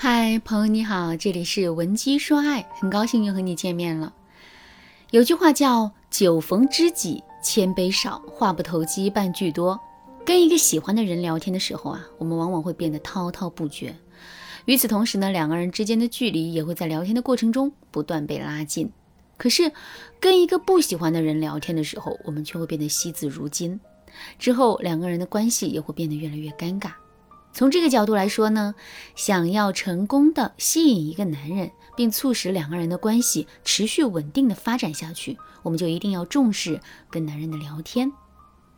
嗨，朋友你好，这里是文姬说爱，很高兴又和你见面了。有句话叫“酒逢知己千杯少，话不投机半句多”。跟一个喜欢的人聊天的时候啊，我们往往会变得滔滔不绝。与此同时呢，两个人之间的距离也会在聊天的过程中不断被拉近。可是，跟一个不喜欢的人聊天的时候，我们却会变得惜字如金。之后，两个人的关系也会变得越来越尴尬。从这个角度来说呢，想要成功的吸引一个男人，并促使两个人的关系持续稳定的发展下去，我们就一定要重视跟男人的聊天。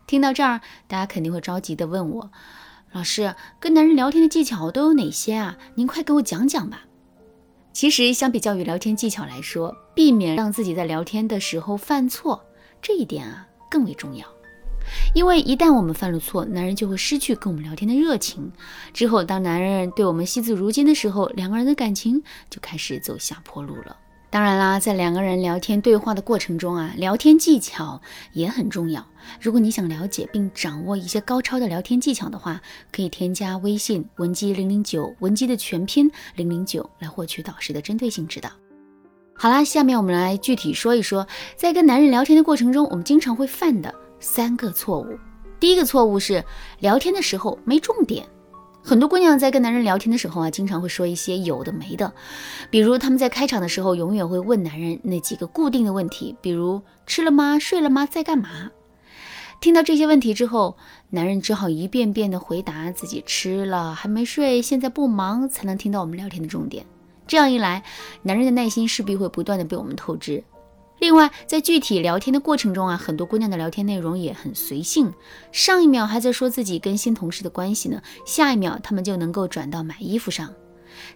听到这儿，大家肯定会着急的问我，老师，跟男人聊天的技巧都有哪些啊？您快给我讲讲吧。其实，相比较于聊天技巧来说，避免让自己在聊天的时候犯错，这一点啊更为重要。因为一旦我们犯了错，男人就会失去跟我们聊天的热情。之后，当男人对我们惜字如金的时候，两个人的感情就开始走下坡路了。当然啦，在两个人聊天对话的过程中啊，聊天技巧也很重要。如果你想了解并掌握一些高超的聊天技巧的话，可以添加微信文姬零零九，文姬的全拼零零九，来获取导师的针对性指导。好啦，下面我们来具体说一说，在跟男人聊天的过程中，我们经常会犯的。三个错误，第一个错误是聊天的时候没重点。很多姑娘在跟男人聊天的时候啊，经常会说一些有的没的，比如他们在开场的时候永远会问男人那几个固定的问题，比如吃了吗？睡了吗？在干嘛？听到这些问题之后，男人只好一遍遍的回答自己吃了，还没睡，现在不忙，才能听到我们聊天的重点。这样一来，男人的耐心势必会不断的被我们透支。另外，在具体聊天的过程中啊，很多姑娘的聊天内容也很随性。上一秒还在说自己跟新同事的关系呢，下一秒他们就能够转到买衣服上，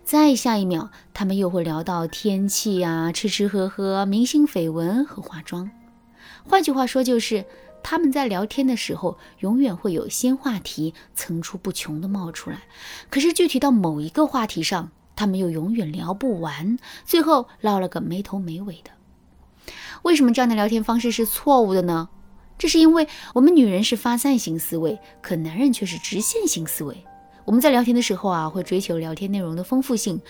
再下一秒他们又会聊到天气啊、吃吃喝喝、明星绯闻和化妆。换句话说，就是他们在聊天的时候，永远会有新话题层出不穷的冒出来。可是具体到某一个话题上，他们又永远聊不完，最后唠了个没头没尾的。为什么这样的聊天方式是错误的呢？这是因为我们女人是发散型思维，可男人却是直线型思维。我们在聊天的时候啊，会追求聊天内容的丰富性，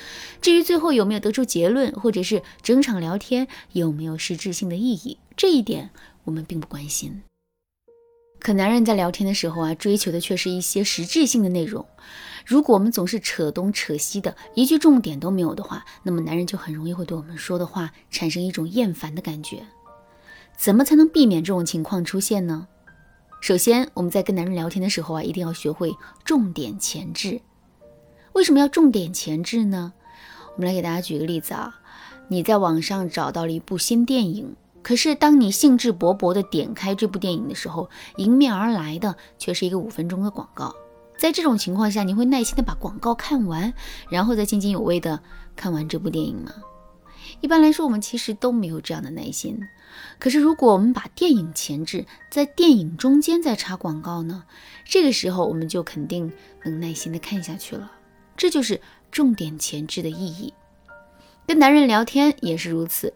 至于最后有没有得出结论，或者是整场聊天有没有实质性的意义，这一点我们并不关心。可男人在聊天的时候啊，追求的却是一些实质性的内容。如果我们总是扯东扯西的，一句重点都没有的话，那么男人就很容易会对我们说的话产生一种厌烦的感觉。怎么才能避免这种情况出现呢？首先，我们在跟男人聊天的时候啊，一定要学会重点前置。为什么要重点前置呢？我们来给大家举个例子啊，你在网上找到了一部新电影，可是当你兴致勃勃地点开这部电影的时候，迎面而来的却是一个五分钟的广告。在这种情况下，你会耐心的把广告看完，然后再津津有味的看完这部电影吗？一般来说，我们其实都没有这样的耐心。可是，如果我们把电影前置，在电影中间再插广告呢？这个时候，我们就肯定能耐心的看下去了。这就是重点前置的意义。跟男人聊天也是如此。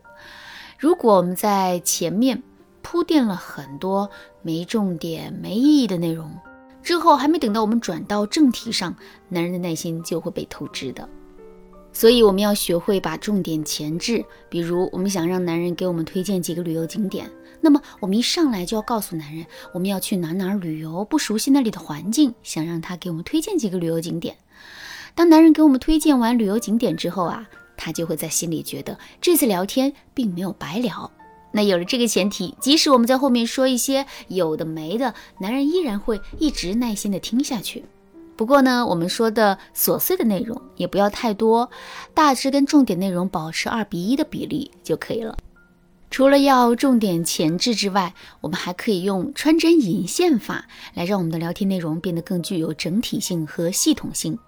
如果我们在前面铺垫了很多没重点、没意义的内容，之后还没等到我们转到正题上，男人的耐心就会被透支的。所以我们要学会把重点前置。比如，我们想让男人给我们推荐几个旅游景点，那么我们一上来就要告诉男人我们要去哪哪旅游，不熟悉那里的环境，想让他给我们推荐几个旅游景点。当男人给我们推荐完旅游景点之后啊，他就会在心里觉得这次聊天并没有白聊。那有了这个前提，即使我们在后面说一些有的没的，男人依然会一直耐心的听下去。不过呢，我们说的琐碎的内容也不要太多，大致跟重点内容保持二比一的比例就可以了。除了要重点前置之外，我们还可以用穿针引线法来让我们的聊天内容变得更具有整体性和系统性。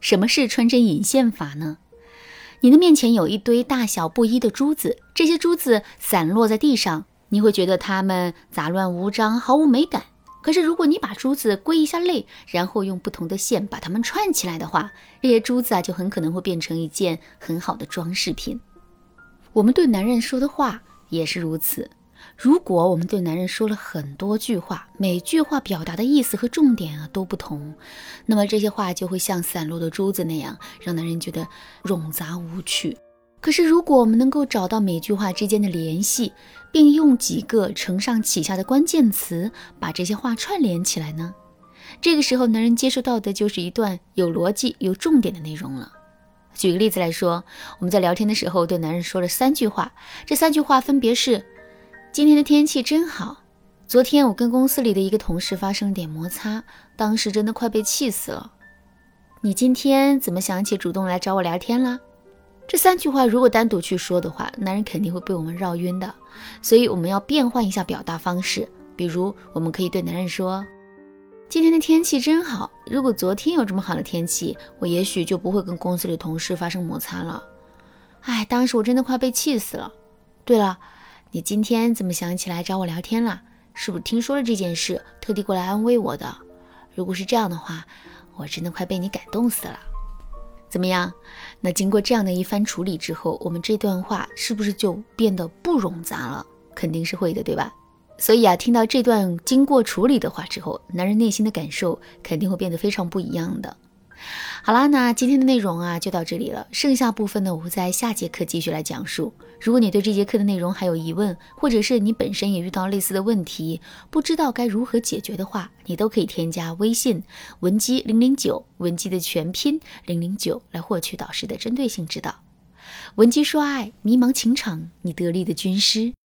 什么是穿针引线法呢？你的面前有一堆大小不一的珠子，这些珠子散落在地上，你会觉得它们杂乱无章，毫无美感。可是，如果你把珠子归一下类，然后用不同的线把它们串起来的话，这些珠子啊，就很可能会变成一件很好的装饰品。我们对男人说的话也是如此。如果我们对男人说了很多句话，每句话表达的意思和重点啊都不同，那么这些话就会像散落的珠子那样，让男人觉得冗杂无趣。可是，如果我们能够找到每句话之间的联系，并用几个承上启下的关键词把这些话串联起来呢？这个时候，男人接收到的就是一段有逻辑、有重点的内容了。举个例子来说，我们在聊天的时候对男人说了三句话，这三句话分别是。今天的天气真好。昨天我跟公司里的一个同事发生了点摩擦，当时真的快被气死了。你今天怎么想起主动来找我聊天啦？这三句话如果单独去说的话，男人肯定会被我们绕晕的。所以我们要变换一下表达方式，比如我们可以对男人说：“今天的天气真好。如果昨天有这么好的天气，我也许就不会跟公司里同事发生摩擦了。哎，当时我真的快被气死了。对了。”你今天怎么想起来找我聊天了？是不是听说了这件事，特地过来安慰我的？如果是这样的话，我真的快被你感动死了。怎么样？那经过这样的一番处理之后，我们这段话是不是就变得不冗杂了？肯定是会的，对吧？所以啊，听到这段经过处理的话之后，男人内心的感受肯定会变得非常不一样的。好啦，那今天的内容啊就到这里了。剩下部分呢，我会在下节课继续来讲述。如果你对这节课的内容还有疑问，或者是你本身也遇到类似的问题，不知道该如何解决的话，你都可以添加微信文姬零零九，文姬的全拼零零九，来获取导师的针对性指导。文姬说爱，迷茫情场，你得力的军师。